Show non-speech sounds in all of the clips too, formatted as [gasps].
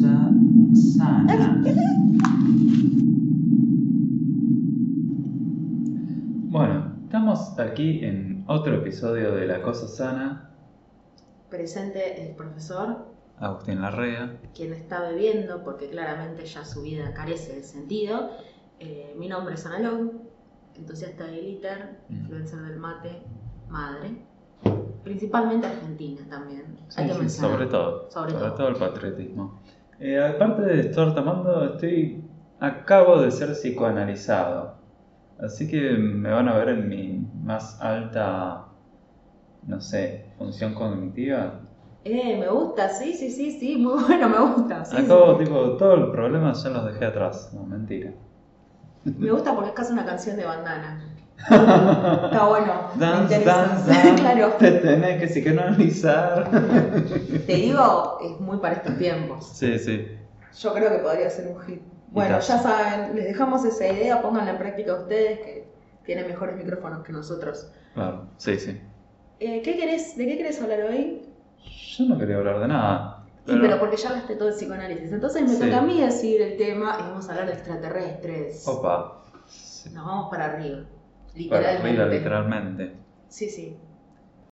cosa sana. Bueno, estamos aquí en otro episodio de La Cosa Sana. Presente el profesor, Agustín Larrea. quien está bebiendo porque claramente ya su vida carece de sentido. Eh, mi nombre es Ana Long, entusiasta de Glitter, Mm. influencer del mate, madre. Principalmente argentina también. Sí, Hay que sí, mencionar. sobre todo. Sobre todo. el patriotismo. Eh, aparte de estar tomando, estoy. Acabo de ser psicoanalizado. Así que me van a ver en mi más alta. No sé, función cognitiva. Eh, me gusta, sí, sí, sí, sí, muy [laughs] bueno, me gusta. sí, Acabo, sí. tipo, todos los problemas ya los dejé atrás. No, mentira. Me gusta porque es casi una canción de bandana. Está bueno. Dance, dance, dance. claro. Te tenés que psicoanalizar. Te digo, es muy para estos tiempos. sí, sí. Yo creo que podría ser un hit. Bueno, ya saben, les dejamos esa idea, pónganla en práctica ustedes que tienen mejores micrófonos que nosotros. Claro, sí, sí. Eh, ¿qué querés, ¿De qué querés hablar hoy? Yo no quería hablar de nada. Sí, pero porque ya hablaste todo el psicoanálisis. Entonces me Sí. toca a mí decir el tema y vamos a hablar de extraterrestres. Opa. Sí. Nos vamos para arriba. Literalmente. Sí, sí.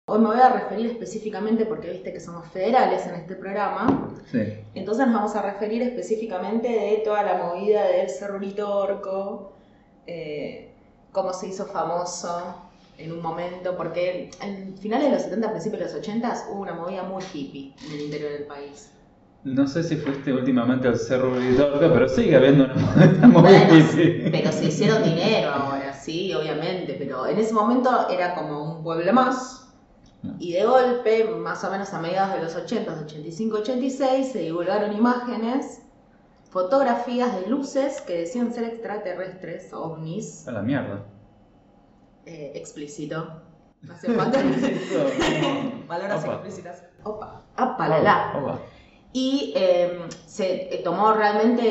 Hoy me voy a referir específicamente porque viste que somos federales en este programa. Sí. Entonces nos vamos a referir específicamente de toda la movida del Cerro Uritorco, eh, cómo se hizo famoso en un momento, porque en finales de los 70, principios de los 80 hubo una movida muy hippie en el interior del país. No sé si fuiste últimamente al Cerro Uritorco, pero sigue habiendo una movida muy Bueno, pero se hicieron dinero ahora, sí, obviamente, pero en ese momento era como un pueblo más. Y de golpe, más o menos a mediados de los 80, 85, 86, se divulgaron imágenes, fotografías de luces que decían ser extraterrestres, ovnis, A la mierda. eh, explícito. No hace [laughs] [laughs] falta. Palabras Opa. explícitas. Opa, apalala. Opa. Y eh, se eh, tomó realmente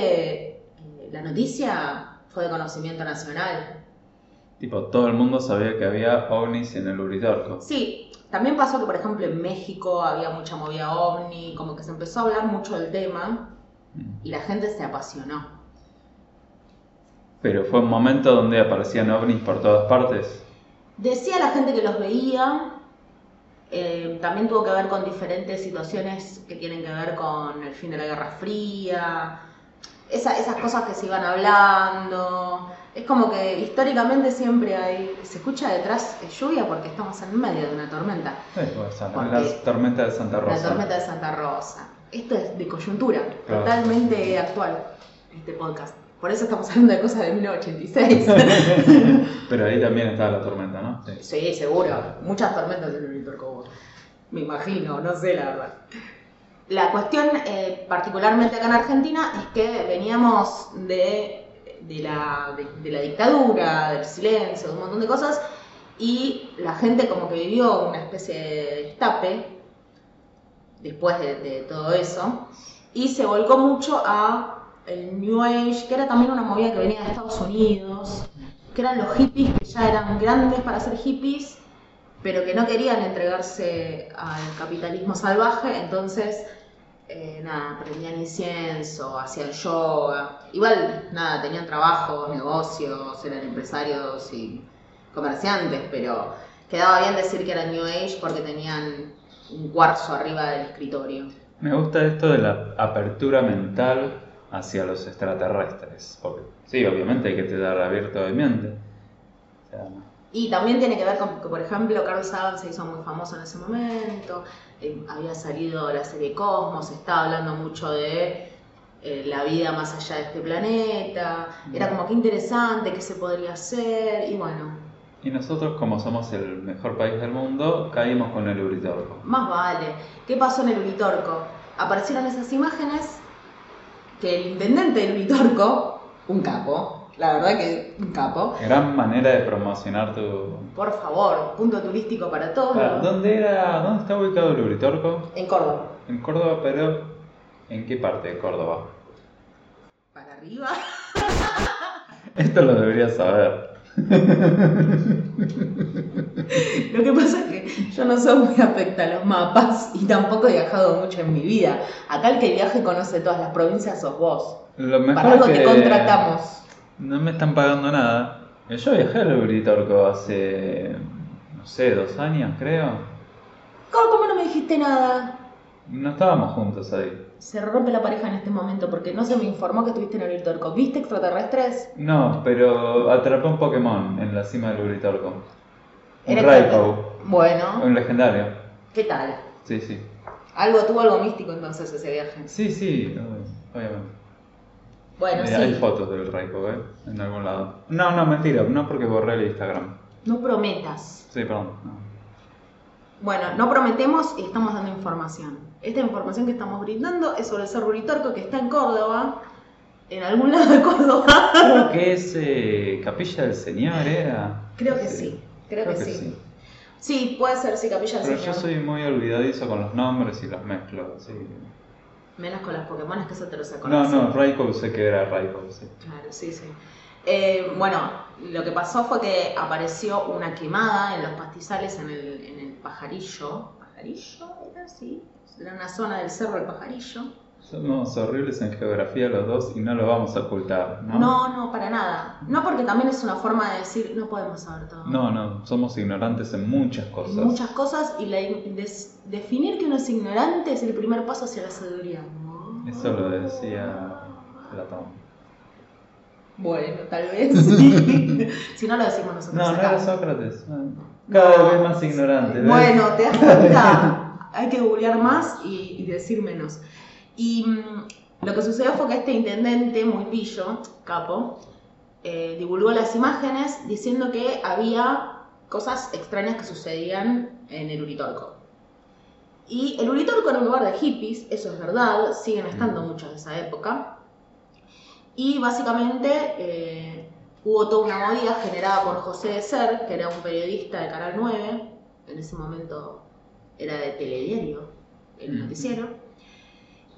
eh, la noticia, fue de conocimiento nacional. Tipo, todo el mundo sabía que había ovnis en el Uritorco. Sí, también pasó que, por ejemplo, en México había mucha movida ovni, como que se empezó a hablar mucho del tema Mm. y la gente se apasionó. Pero fue un momento donde aparecían ovnis por todas partes. Decía la gente que los veía, eh, también tuvo que ver con diferentes situaciones que tienen que ver con el fin de la Guerra Fría, esa- esas cosas que se iban hablando. Es como que históricamente siempre hay. Se escucha detrás lluvia porque estamos en medio de una tormenta. Eh, pues, la tormenta de Santa Rosa. La tormenta de Santa Rosa. Esto es de coyuntura, Claro. totalmente actual, este podcast. Por eso estamos hablando de cosas de 1986. [laughs] Pero ahí también estaba la tormenta, ¿no? Sí. sí, seguro. Muchas tormentas en el Uritorco. Me imagino, no sé la verdad. La cuestión, eh, particularmente acá en Argentina, es que veníamos de, de la, de, de la dictadura, del silencio, de un montón de cosas, y la gente como que vivió una especie de destape después de, de todo eso, y se volcó mucho a el New Age, que era también una movida que venía de Estados Unidos, que eran los hippies que ya eran grandes para ser hippies, pero que no querían entregarse al capitalismo salvaje, entonces, eh, nada, prendían incienso, hacían yoga, igual, nada, tenían trabajos, negocios, eran empresarios y comerciantes, pero quedaba bien decir que eran New Age porque tenían un cuarzo arriba del escritorio. Me gusta esto de la apertura mental hacia los extraterrestres. Porque, sí, obviamente hay que estar abierto de mente. O sea, Y también tiene que ver con que, por ejemplo, Carl Sagan se hizo muy famoso en ese momento, eh, había salido la serie Cosmos, estaba hablando mucho de eh, la vida más allá de este planeta, era como que interesante, qué se podría hacer, y bueno, Y nosotros, como somos el mejor país del mundo, caímos con el Uritorco. más vale. ¿Qué pasó en el Uritorco? Aparecieron esas imágenes que el intendente del Uritorco, un capo, la verdad que un capo, Gran manera de promocionar tu... por favor, punto turístico para todos. Ah. ¿Dónde era? ¿Dónde está ubicado el Uritorco? En Córdoba. En Córdoba, pero ¿en qué parte de Córdoba? Para arriba. [laughs] Esto lo deberías saber. [laughs] Lo que pasa es que yo no soy muy afecta a los mapas y tampoco he viajado mucho en mi vida. Acá el que viaje conoce todas las provincias sos vos. Lo mejor Para algo es te que contratamos. No me están pagando nada. Yo viajé al Uritorco hace, no sé, dos años creo. ¿Cómo, cómo no me dijiste nada? No estábamos juntos ahí. Se rompe la pareja en este momento porque no se me informó que estuviste en el Uritorco. ¿Viste extraterrestres? No, pero atrapé un Pokémon en la cima del Uritorco. Un Era Raikou. Bueno, Un legendario. ¿qué tal? Sí, sí. Algo tuvo algo místico entonces ese viaje. Sí, sí, obviamente. Bueno, Eh, Hay sí. fotos del Raikou, ¿eh? En algún lado. No, no, mentira, no porque borré el Instagram. No prometas. Sí, perdón. no. Bueno, no prometemos y estamos dando información. Esta información que estamos brindando es sobre el Cerro Uritorco que está en Córdoba, en algún lado de Córdoba. Creo que es eh, Capilla del Señor, ¿era? Creo que sí, creo, que, sí. sí. puede ser, sí, Capilla del Pero Señor. yo soy muy olvidadizo con los nombres y los mezclo, así. Menos con las Pokémon, que eso te lo sé No, no, Raikou sé que era Raikou, sí. Claro, sí, sí. Eh, bueno, lo que pasó fue que apareció una quemada en los pastizales en el, en el pajarillo. ¿Pajarillo? ¿Era así? Era una zona del cerro del pajarillo. Somos horribles en geografía los dos y no lo vamos a ocultar, ¿no? No, no, para nada. No porque también es una forma de decir, no podemos saber todo. No, no, somos ignorantes en muchas cosas. Muchas cosas y la des- definir que uno es ignorante es el primer paso hacia la sabiduría. Eso lo decía Platón. Bueno, tal vez sí. [laughs] [laughs] si no lo decimos nosotros. No, no acá. era Sócrates. no. Cada No. vez más ignorante. ¿ves? Bueno, te das cuenta. [laughs] Hay que googlear más y, y decir menos. Y mm, lo que sucedió fue que este intendente, muy pillo, capo, eh, divulgó las imágenes diciendo que había cosas extrañas que sucedían en el Uritorco. Y el Uritorco era un lugar de hippies, eso es verdad, siguen estando muchos de esa época. Y básicamente eh, hubo toda una movida generada por José de Ser, que era un periodista de Canal 9, en ese momento era de telediario, el Mm. noticiero,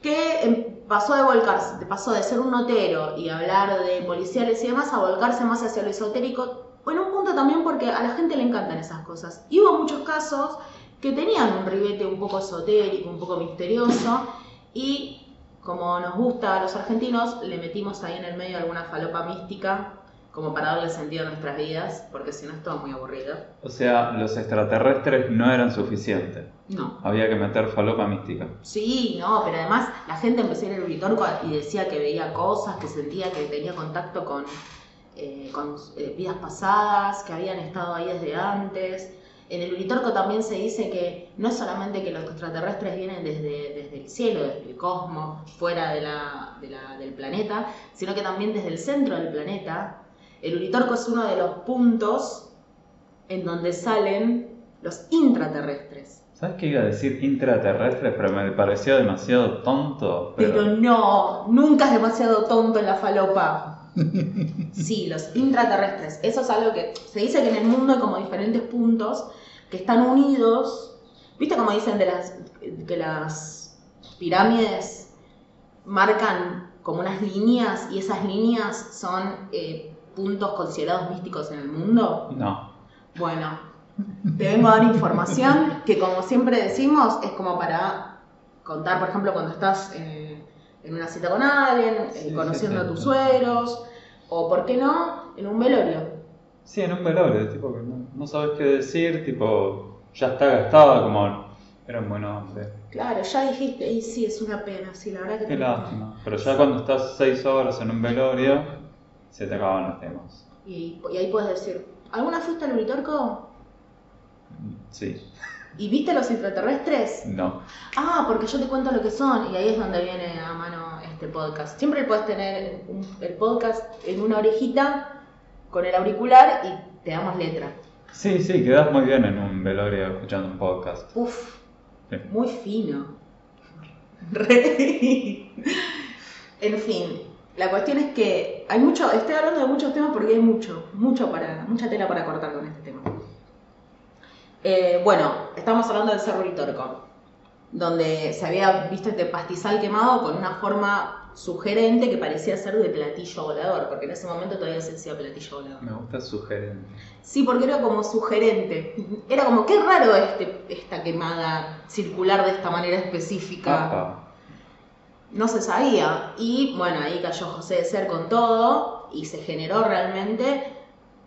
que em, pasó de volcarse, pasó de ser un notero y hablar de policiales y demás a volcarse más hacia lo esotérico, en un punto también porque a la gente le encantan esas cosas. Y hubo muchos casos que tenían un ribete un poco esotérico, un poco misterioso, y como nos gusta a los argentinos, le metimos ahí en el medio alguna falopa mística, como para darle sentido a nuestras vidas, porque si no es todo muy aburrido. O sea, los extraterrestres no eran suficientes. No. Había que meter falopa mística. Sí, no, pero además la gente empezó a ir al Uritorco y decía que veía cosas, que sentía que tenía contacto con, eh, con eh, vidas pasadas, que habían estado ahí desde antes. En el Uritorco también se dice que no solamente que los extraterrestres vienen desde, desde el cielo, desde el cosmos, fuera de la- de la- del planeta, sino que también desde el centro del planeta. El Uritorco es uno de los puntos en donde salen los intraterrestres. ¿Sabes qué iba a decir intraterrestres? Pero me pareció demasiado tonto. Pero no, nunca es demasiado tonto en la falopa. [laughs] Sí, los intraterrestres. Eso es algo que se dice que en el mundo hay como diferentes puntos que están unidos. ¿Viste cómo dicen de las, que las pirámides marcan como unas líneas y esas líneas son eh, puntos considerados místicos en el mundo? No. Bueno, te vengo a dar información que como siempre decimos es como para contar, por ejemplo, cuando estás eh, en una cita con alguien, eh, Sí, conociendo sí, a tus suegros, o por qué no, en un velorio. Sí, en un velorio, tipo que no, no sabes qué decir, tipo, ya está gastado, como era un buen hombre. Claro, ya dijiste, y sí, es una pena, sí, la verdad que... Qué lástima. Pero ya cuando estás seis horas en un velorio, se te acaban los temas. Y, y ahí puedes decir, ¿alguna fuiste al Uritorco? Sí, ¿Y viste los extraterrestres? no. Ah, porque yo te cuento lo que son y ahí es donde viene a mano este podcast. Siempre puedes tener un- el podcast en una orejita con el auricular y te damos letra. Sí, sí, quedas muy bien en un velorio escuchando un podcast. Uf, Sí. muy fino. [laughs] En fin, la cuestión es que hay mucho, estoy hablando de muchos temas porque hay mucho, mucho para, mucha tela para cortar con este tema. Eh, bueno, estamos hablando del Cerro Uritorco, donde se había visto este pastizal quemado con una forma sugerente que parecía ser de platillo volador, porque en ese momento todavía se decía platillo volador. Me gusta sugerente. Sí, porque era como sugerente. Era como, qué raro este, esta quemada circular de esta manera específica. No se sabía. Y bueno, ahí cayó José de Ser con todo y se generó realmente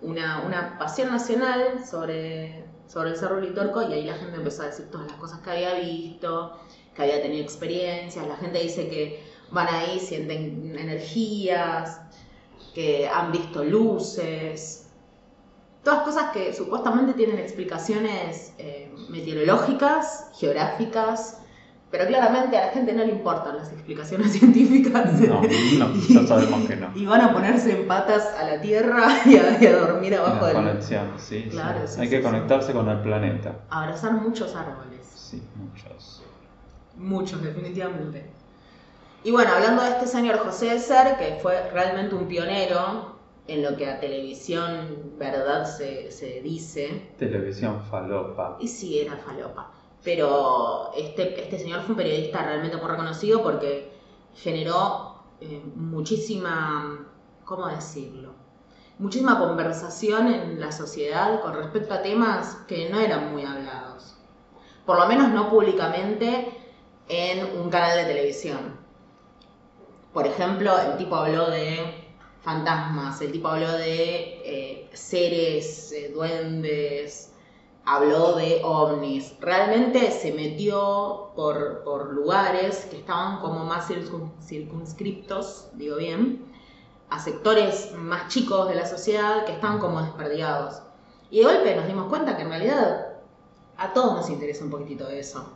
una, una pasión nacional sobre, sobre el Cerro Litorco y ahí la gente empezó a decir todas las cosas que había visto, que había tenido experiencias. La gente dice que van ahí, sienten energías, que han visto luces. Todas cosas que supuestamente tienen explicaciones eh, meteorológicas, geográficas, pero claramente a la gente no le importan las explicaciones [laughs] científicas. No, no, [laughs] ya sabemos que no. Y van a ponerse en patas a la tierra [laughs] y a, y a dormir abajo del... conexión, sí. Claro, sí, Hay sí, que sí. conectarse con el planeta. Abrazar muchos árboles. Sí, muchos. Muchos, definitivamente. Y bueno, hablando de este señor José de Ser, que fue realmente un pionero en lo que a televisión verdad se, se dice, Televisión falopa. y sí era falopa, pero este, este señor fue un periodista realmente muy reconocido porque generó eh, muchísima, ¿cómo decirlo? Muchísima conversación en la sociedad con respecto a temas que no eran muy hablados. Por lo menos no públicamente en un canal de televisión. Por ejemplo, el tipo habló de fantasmas, el tipo habló de eh, seres, eh, duendes, habló de ovnis. Realmente se metió por, por lugares que estaban como más circun- circunscriptos, digo bien, a sectores más chicos de la sociedad que estaban como desperdigados. Y de golpe nos dimos cuenta que en realidad a todos nos interesa un poquitito de eso.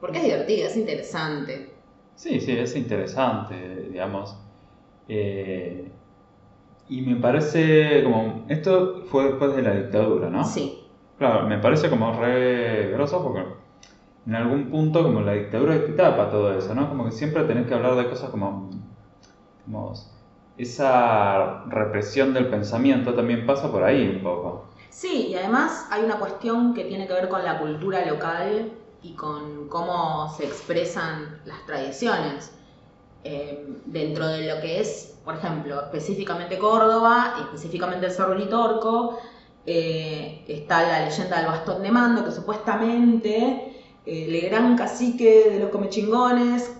Porque es divertido, es interesante. Sí, sí, es interesante, digamos. Eh, y me parece como. Esto fue después de la dictadura, ¿no? Sí. Claro, me parece como re grosso porque en algún punto como la dictadura te tapa todo eso, ¿no? Como que siempre tenés que hablar de cosas como, como esa represión del pensamiento también pasa por ahí un poco. Sí, y además hay una cuestión que tiene que ver con la cultura local y con cómo se expresan las tradiciones. Eh, dentro de lo que es, por ejemplo, específicamente Córdoba, específicamente el Cerro Litorco, eh, está la leyenda del bastón de mando, que supuestamente eh, el gran cacique de los comechingones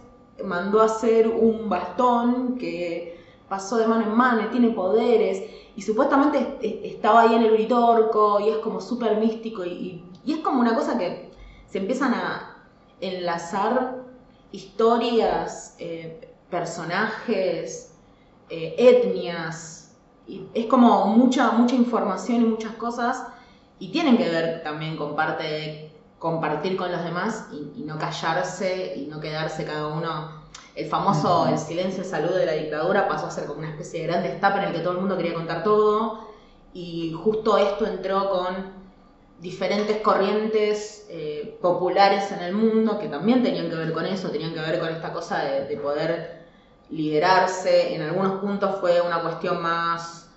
mandó a hacer un bastón que pasó de mano en mano y tiene poderes y supuestamente est- est- estaba ahí en el Uritorco y es como súper místico y, es como una cosa que se empiezan a enlazar historias, eh, personajes, eh, etnias, y es como mucha, mucha información y muchas cosas y tienen que ver también con parte de compartir con los demás y, y no callarse y no quedarse cada uno. El famoso el silencio de salud de la dictadura pasó a ser como una especie de gran destape en el que todo el mundo quería contar todo y justo esto entró con diferentes corrientes eh, populares en el mundo que también tenían que ver con eso, tenían que ver con esta cosa de, de poder liberarse, en algunos puntos fue una cuestión más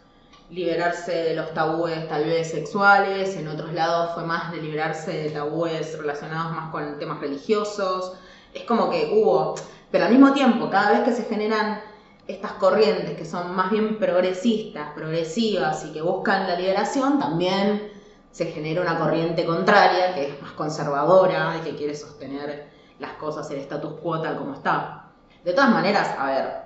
liberarse de los tabúes tal vez sexuales, en otros lados fue más de liberarse de tabúes relacionados más con temas religiosos, es como que hubo, pero al mismo tiempo, cada vez que se generan estas corrientes que son más bien progresistas, progresivas y que buscan la liberación, también se genera una corriente contraria que es más conservadora y que quiere sostener las cosas, el status quo tal como está. De todas maneras, a ver,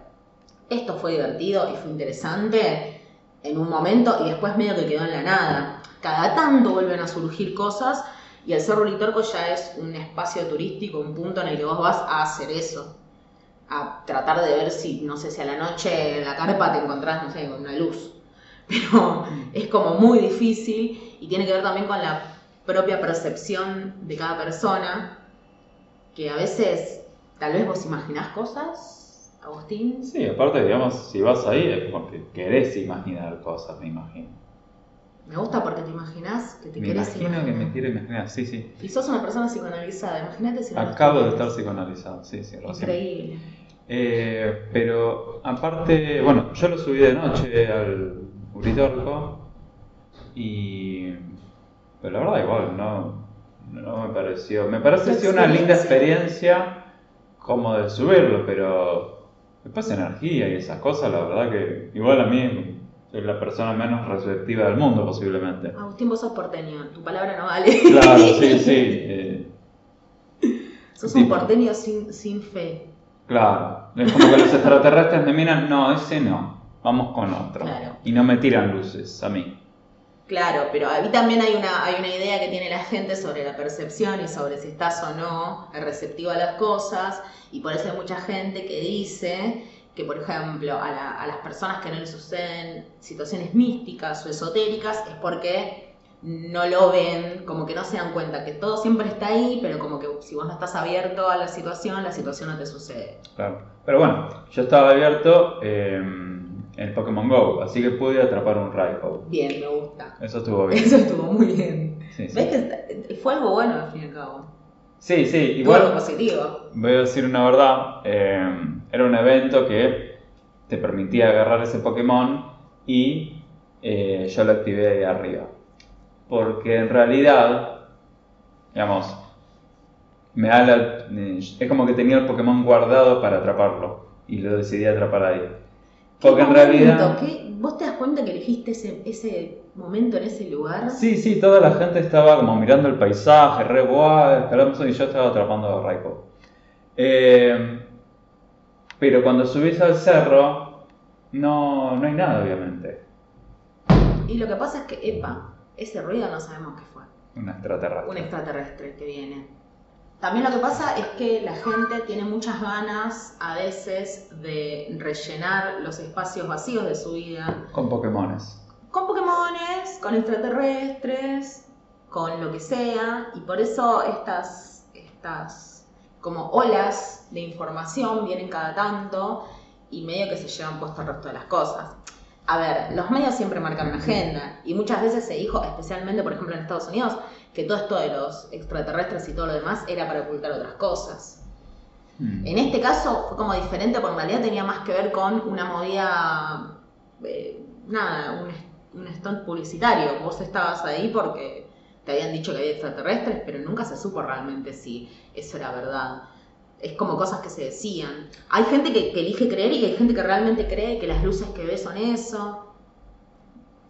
esto fue divertido y fue interesante en un momento y después medio que quedó en la nada. Cada tanto vuelven a surgir cosas y el Cerro Litorco ya es un espacio turístico, un punto en el que vos vas a hacer eso. A tratar de ver si, no sé, si a la noche en la carpa te encontrás, no sé, con una luz. [laughs] Pero es como muy difícil y tiene que ver también con la propia percepción de cada persona, que a veces tal vez vos imaginás cosas, Agustín. Sí, aparte, digamos, si vas ahí es porque querés imaginar cosas, me imagino. Me gusta porque te imaginás que te Me querés imagino que me quiero imaginar, sí, sí. Y sos una persona psicoanalizada, imagínate si no Acabo de estar psicoanalizado, sí, sí. Increíble. Eh, pero aparte, bueno, yo lo subí de noche al Uritorco y... Pero la verdad igual, no, no me pareció... Me parece ¿Tu sí una linda experiencia? Como de subirlo, pero Después energía y esas cosas, la verdad que igual a mí soy la persona menos receptiva del mundo posiblemente. Agustín, vos sos porteño, tu palabra no vale. Claro, [laughs] sí, sí. eh, sos un porteño sin, sin fe. claro. Es como que los extraterrestres me miran, no, ese no, vamos con otro. Claro. Y no me tiran luces a mí. Claro, pero ahí también hay una, hay una idea que tiene la gente sobre la percepción y sobre si estás o no receptivo a las cosas. Y por eso hay mucha gente que dice que, por ejemplo, a, la- a las personas que no les suceden situaciones místicas o esotéricas es porque no lo ven, como que no se dan cuenta que todo siempre está ahí, pero como que si vos no estás abierto a la situación, la situación no te sucede. Claro. Pero bueno, yo estaba abierto eh, en Pokémon Go, así que pude atrapar un Raikou. Bien, me gusta. Eso estuvo bien. Eso estuvo muy bien. Sí, sí. ¿Ves que fue algo bueno al fin y al cabo? Sí, sí, Tuvo algo igual positivo. voy a decir una verdad. eh, era un evento que te permitía agarrar ese Pokémon y eh, yo lo activé ahí arriba. Porque en realidad, digamos, me da la- es como que tenía el Pokémon guardado para atraparlo y lo decidí atrapar ahí. Porque en ¿Qué realidad... ¿Vos te das cuenta que elegiste ese, ese momento en ese lugar? Sí, sí, toda la gente estaba como mirando el paisaje, re guay, esperamos y yo estaba atrapando a Raikou. Eh, pero cuando subís al cerro, no, no hay nada, obviamente. Y lo que pasa es que, epa, ese ruido no sabemos qué fue. Un extraterrestre. Un extraterrestre que viene. También lo que pasa es que la gente tiene muchas ganas a veces de rellenar los espacios vacíos de su vida Con Pokémones. con Pokémones, con extraterrestres, con lo que sea, y por eso estas, estas como olas de información vienen cada tanto y medio que se llevan puesto el resto de las cosas. A ver, los medios siempre marcan una agenda y muchas veces se dijo, especialmente por ejemplo en Estados Unidos, que todo esto de los extraterrestres y todo lo demás era para ocultar otras cosas. Mm. En este caso fue como diferente porque en realidad tenía más que ver con una movida, eh, nada, un, un stunt publicitario. Vos estabas ahí porque te habían dicho que había extraterrestres, pero nunca se supo realmente si eso era verdad. Es como cosas que se decían. Hay gente que, elige creer y hay gente que realmente cree que las luces que ve son eso.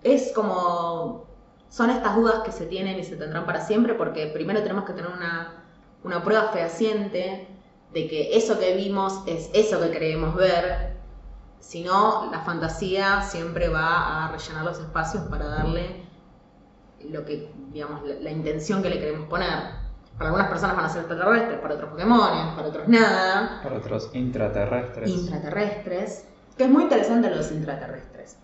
Es como... Son estas dudas que se tienen y se tendrán para siempre porque primero tenemos que tener una, una prueba fehaciente de que eso que vimos es eso que creemos ver, si no, la fantasía siempre va a rellenar los espacios para darle lo que, digamos, la intención que le queremos poner. Para algunas personas van a ser extraterrestres, para otros Pokémon, para otros nada, Para otros intraterrestres. intraterrestres, que es muy interesante lo de los intraterrestres.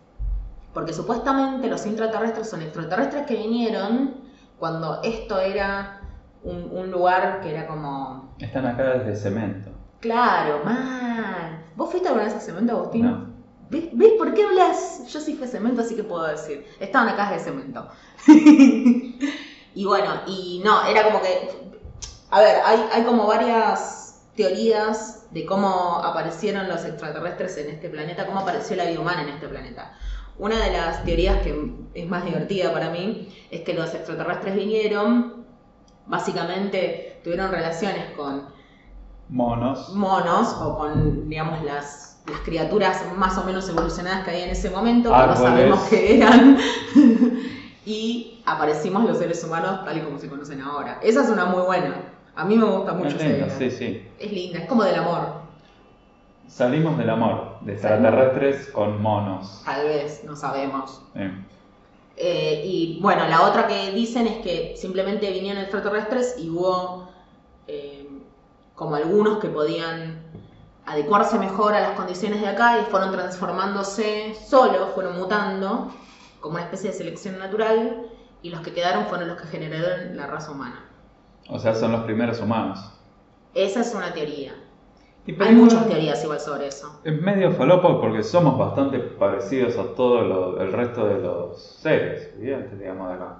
Porque supuestamente los intraterrestres son extraterrestres que vinieron cuando esto era un, un lugar que era como Están acá desde cemento. Claro, mal. ¿Vos fuiste alguna vez a Cemento, Agustín? No. ¿Ves, ¿Ves por qué hablas? Yo sí fui a Cemento, así que puedo decir. Estaban acá de Cemento. [laughs] y bueno, y no, era como que... A ver, hay, hay como varias teorías de cómo aparecieron los extraterrestres en este planeta, cómo apareció la vida humana en este planeta. Una de las teorías que es más divertida para mí es que los extraterrestres vinieron, básicamente tuvieron relaciones con Monos. monos o con, digamos, las, las criaturas más o menos evolucionadas que había en ese momento, que no sabemos qué eran, [laughs] y aparecimos los seres humanos tal y como se conocen ahora. Esa es una muy buena. A mí me gusta mucho Es idea. sí, sí. Es linda, es como del amor, Salimos del amor, de extraterrestres con monos. tal vez, no sabemos. Eh, Eh, y bueno, la otra que dicen es que simplemente vinieron extraterrestres y hubo eh, como algunos que podían adecuarse mejor a las condiciones de acá y fueron transformándose solos, fueron mutando como una especie de selección natural y los que quedaron fueron los que generaron la raza humana. o sea, son los primeros humanos. Esa es una teoría. Y Hay muchas teorías igual sobre eso. Es medio falopa porque somos bastante parecidos a todo lo- el resto de los seres vivientes, digamos, de acá.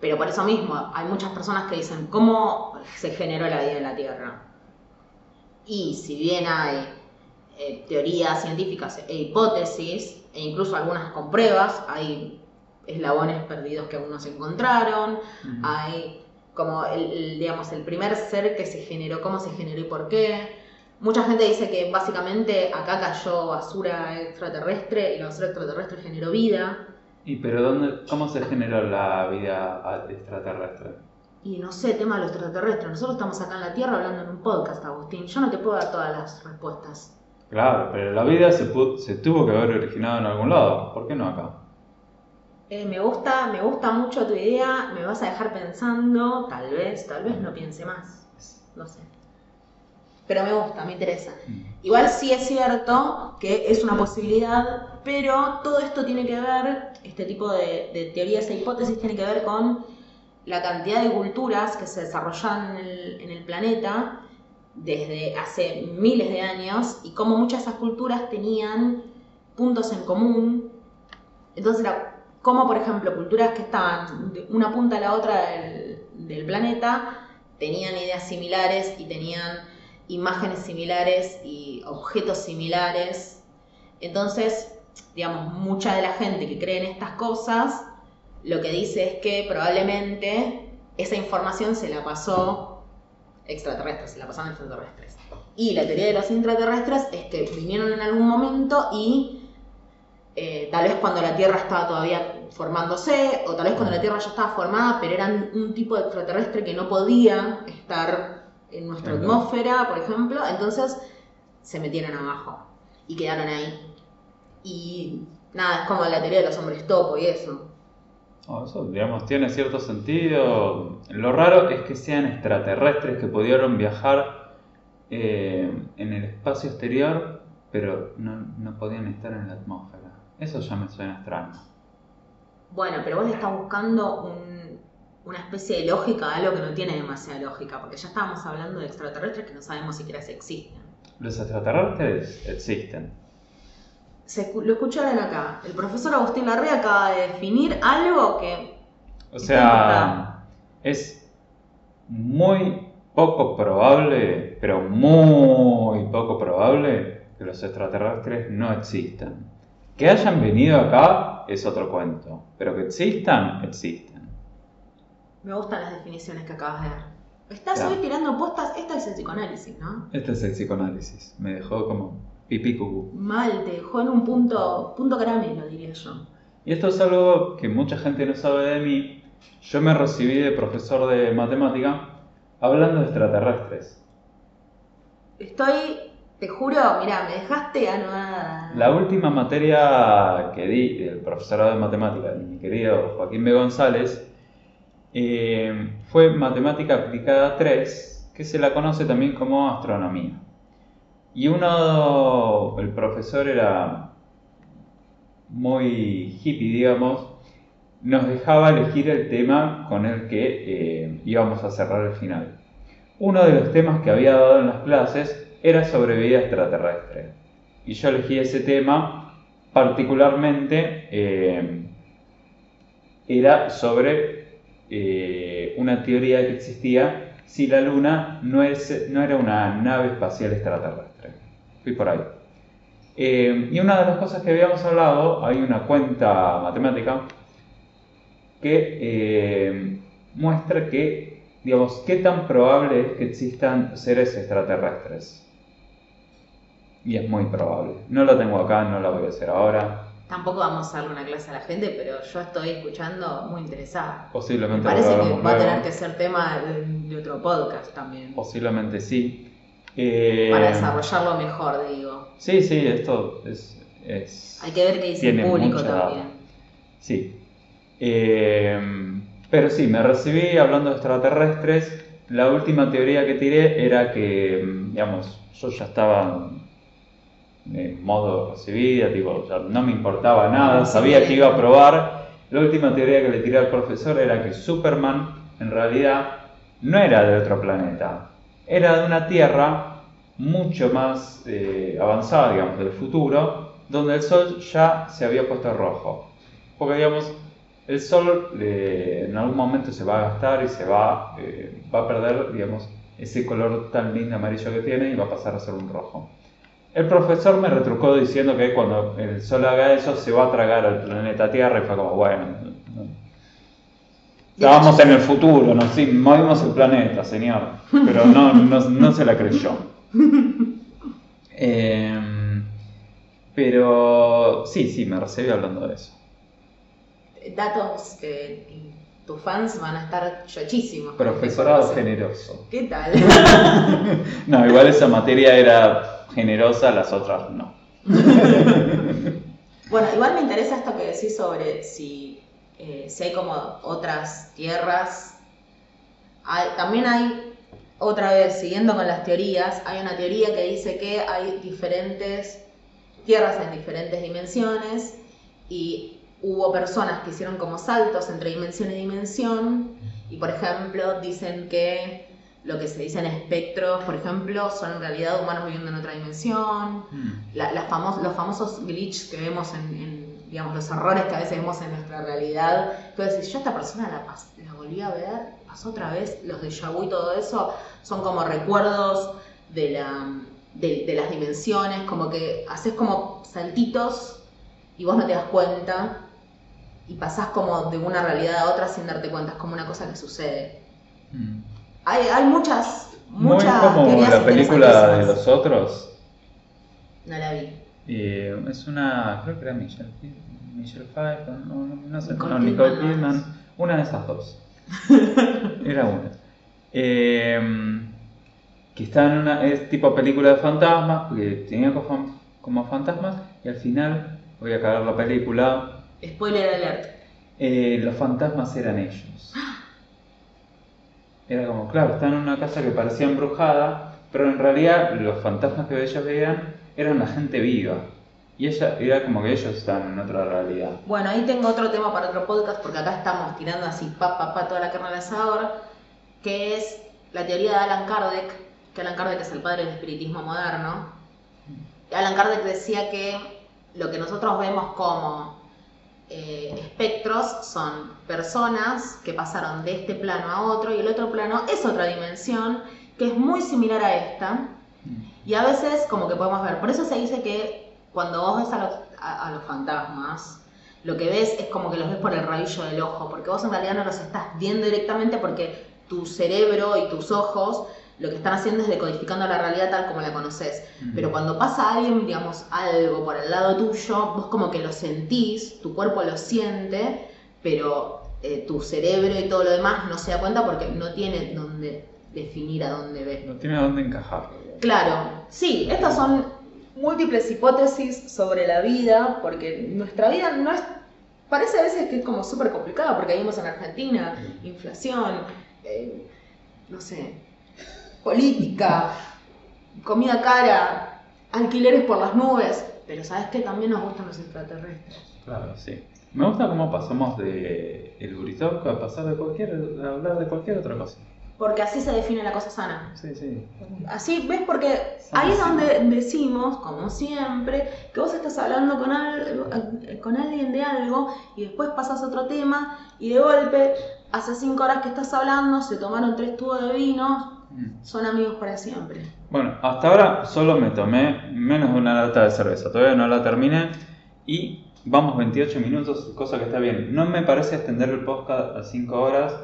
Pero por eso mismo, hay muchas personas que dicen, ¿cómo se generó la vida en la Tierra? Y si bien hay eh, teorías científicas e hipótesis, e incluso algunas con pruebas, hay eslabones perdidos que aún no se encontraron, hay como el, el, digamos, el primer ser que se generó, cómo se generó y por qué. Mucha gente dice que básicamente acá cayó basura extraterrestre y la basura extraterrestre generó vida. ¿Y pero dónde, cómo se generó la vida extraterrestre? Y no sé, tema de los extraterrestres. Nosotros estamos acá en la Tierra hablando en un podcast, Agustín. Yo no te puedo dar todas las respuestas. Claro, pero la vida se, se tuvo que haber originado en algún lado. ¿Por qué no acá? Eh, me gusta, me gusta mucho tu idea. Me vas a dejar pensando. Tal vez, tal vez no piense más. No sé pero me gusta, me interesa. Mm. Igual sí es cierto que es una posibilidad, pero todo esto tiene que ver, este tipo de, teorías e hipótesis tiene que ver con la cantidad de culturas que se desarrollan en el, planeta desde hace miles de años y cómo muchas de esas culturas tenían puntos en común. Entonces como, por ejemplo, culturas que estaban de una punta a la otra del planeta tenían ideas similares y tenían imágenes similares y objetos similares. Entonces, digamos, mucha de la gente que cree en estas cosas lo que dice es que probablemente esa información se la pasó extraterrestres, se la pasaron extraterrestres. Y la teoría de los intraterrestres es que vinieron en algún momento y eh, tal vez cuando la Tierra estaba todavía formándose, o tal vez cuando la Tierra ya estaba formada, pero eran un tipo de extraterrestre que no podía estar en nuestra atmósfera, por ejemplo, entonces se metieron abajo y quedaron ahí. Y nada, es como la teoría de los hombres topo y eso. Eso, digamos, tiene cierto sentido. Lo raro es que sean extraterrestres que pudieron viajar eh, en el espacio exterior, pero no, no podían estar en la atmósfera. Eso ya me suena extraño. Bueno, pero vos le estás buscando un, una especie de lógica a algo que no tiene demasiada lógica, porque ya estábamos hablando de extraterrestres que no sabemos siquiera si existen. Los extraterrestres existen. Se, lo escucharon acá. El profesor Agustín Larrea acaba de definir algo que... O sea, es muy poco probable, pero muy poco probable que los extraterrestres no existan. Que hayan venido acá es otro cuento, pero que existan, existen. Me gustan las definiciones que acabas de dar. Estás hoy tirando postas, esta es el psicoanálisis, ¿no? Este es el psicoanálisis. Me dejó como pipí cucú. Mal, te dejó en un punto, punto caramelo, diría yo. Y esto es algo que mucha gente no sabe de mí. Yo me recibí de profesor de matemática hablando de extraterrestres. Estoy, te juro, mira, me dejaste anonadada. La última materia que di del profesorado de matemática de mi querido Joaquín B. González eh, fue Matemática Aplicada 3, que se la conoce también como astronomía. Y uno, el profesor era muy hippie, digamos, nos dejaba elegir el tema con el que eh, íbamos a cerrar el final. Uno de los temas que había dado en las clases era sobre vida extraterrestre. Y yo elegí ese tema particularmente, eh, era sobre eh, una teoría que existía si la Luna no, es, no era una nave espacial extraterrestre. Fui por ahí. Eh, y una de las cosas que habíamos hablado, hay una cuenta matemática que eh, muestra que, digamos, qué tan probable es que existan seres extraterrestres. Y es muy probable. No lo tengo acá, no lo voy a hacer ahora. Tampoco vamos a darle una clase a la gente, pero yo estoy escuchando muy interesada. Posiblemente. Me parece que va a tener que ser tema de, otro podcast también. Posiblemente sí. Eh, Para desarrollarlo mejor, digo. Sí, sí, esto es... Hay que ver qué dice el público también. Sí. Eh, pero sí, me recibí hablando de extraterrestres. La última teoría que tiré era que, digamos, yo ya estaba en modo recibida, tipo, no me importaba nada, sabía que iba a probar. La última teoría que le tiré al profesor era que Superman en realidad no era de otro planeta, era de una Tierra mucho más eh, avanzada, digamos, del futuro, donde el Sol ya se había puesto rojo. Porque, digamos, el Sol en algún momento se va a gastar y se va, eh, va a perder, digamos, ese color tan lindo amarillo que tiene y va a pasar a ser un rojo. El profesor me retrucó diciendo que cuando el Sol haga eso se va a tragar al planeta Tierra y fue como, bueno, estábamos en el futuro, no sí, movimos el planeta, señor, pero no, no, se la creyó. [laughs] Em, pero sí, sí, me recibí hablando de eso. Datos que tus fans van a estar chochísimos. Profesorado generoso. ¿Qué tal? [laughs] no, igual esa materia era generosa, las otras no. [laughs] bueno, igual me interesa esto que decís sobre si, eh, si hay como otras tierras. también hay, otra vez, siguiendo con las teorías, hay una teoría que dice que hay diferentes tierras en diferentes dimensiones y hubo personas que hicieron como saltos entre dimensión y dimensión y por ejemplo dicen que lo que se dice en espectros, por ejemplo, son en realidad humanos viviendo en otra dimensión, mm. los famosos glitches que vemos en, digamos, los errores que a veces vemos en nuestra realidad. Entonces, si yo a esta persona la, la volví a ver, pasó otra vez, los de Yabu y todo eso, son como recuerdos de, la, de, de las dimensiones, como que haces como saltitos y vos no te das cuenta y pasás como de una realidad a otra sin darte cuenta, es como una cosa que sucede. Mm. Hay, hay muchas, muchas Muy como la película de los otros. No la vi. es una, creo que era Michelle, Michelle Pfeiffer, no, no, sé, Nicole, no, Nicole Kidman, una de esas dos. [laughs] era una. Em, que está en una, es tipo película de fantasmas, que tenía como, como fantasmas, y al final, voy a cagar la película, Spoiler alert. Eh, los fantasmas eran ellos. [gasps] Era como, claro, están en una casa que parecía embrujada, pero en realidad los fantasmas que ellos veían eran la gente viva. Y ella era como que ellos estaban en otra realidad. Bueno, ahí tengo otro tema para otro podcast, porque acá estamos tirando así pa pa pa toda la carne al asador, que es la teoría de Alan Kardec, que Alan Kardec es el padre del espiritismo moderno. Alan Kardec decía que lo que nosotros vemos como eh, espectros son personas que pasaron de este plano a otro y el otro plano es otra dimensión que es muy similar a esta y a veces como que podemos ver. Por eso se dice que cuando vos ves a los, fantasmas, lo que ves es como que los ves por el rabillo del ojo, porque vos en realidad no los estás viendo directamente porque tu cerebro y tus ojos lo que están haciendo es decodificando la realidad tal como la conoces. Pero cuando pasa alguien, digamos, algo por el lado tuyo, vos como que lo sentís, tu cuerpo lo siente, pero eh, tu cerebro y todo lo demás no se da cuenta porque no tiene dónde definir a dónde ve. No tiene a dónde encajar. Claro, sí, estas son múltiples hipótesis sobre la vida, porque nuestra vida no es... Parece a veces que es como súper complicada, porque vivimos en Argentina, inflación, eh, no sé, política, comida cara, alquileres por las nubes, pero ¿sabes qué? También nos gustan los extraterrestres. Claro, sí. Me gusta cómo pasamos de el Urizoc a pasar de cualquier, a hablar de cualquier otra cosa. Porque así se define la cosa sana. Sí, sí. Así, ¿ves? Porque ahí es donde decimos, como siempre, que vos estás hablando con, con alguien de algo y después pasas a otro tema y de golpe, hace cinco horas que estás hablando, se tomaron tres tubos de vino. Son amigos para siempre. Bueno, hasta ahora solo me tomé menos de una lata de cerveza, todavía no la terminé y vamos 28 minutos, cosa que está bien. No me parece extender el podcast a 5 horas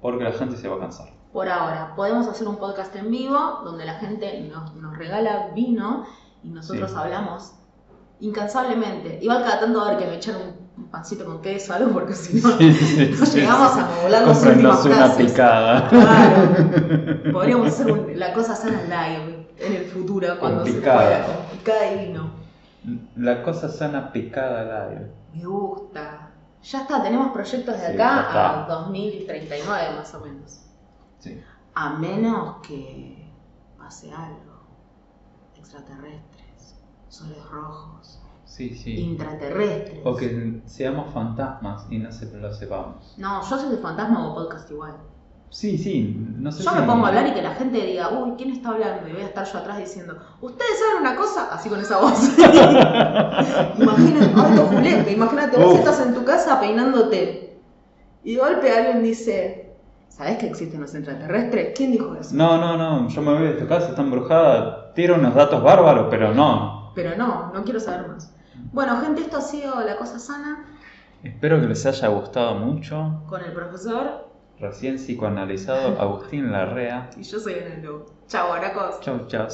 porque la gente se va a cansar. Por ahora, podemos hacer un podcast en vivo donde la gente nos, regala vino y nosotros hablamos incansablemente. Igual cada tanto a ver que me echan un, pancito con queso o algo, porque si no, [laughs] llegamos a modular los últimos una picada. Claro. [laughs] Podríamos hacer la cosa sana live en el futuro cuando se pueda, con picada y vino. La cosa sana picada live. Me gusta. Ya está, tenemos proyectos de acá a 2039 más o menos. Sí. A menos que pase algo extraterrestres, soles rojos, Sí, sí. intraterrestres. O que seamos fantasmas y no se lo sepamos. No, yo soy de fantasma o podcast igual. Sí, sí, no sé Yo me pongo a hablar y que la gente diga, uy, ¿quién está hablando? Y voy a estar yo atrás diciendo, ¿ustedes saben una cosa? Así con esa voz. [laughs] imagínate, algo Julián, imagínate, vos estás en tu casa peinándote y de golpe alguien dice, ¿sabés que existen los extraterrestres? ¿Quién dijo eso? No, no, no, yo me voy de tu casa, está embrujada, tiro unos datos bárbaros, pero no. Pero no, no quiero saber más. Bueno, gente, esto ha sido La Cosa Sana. Espero que les haya gustado mucho. Con el profesor. Recién psicoanalizado [laughs] Agustín Larrea. Y yo soy Enelo. Chao, Aracos. Chau, chau.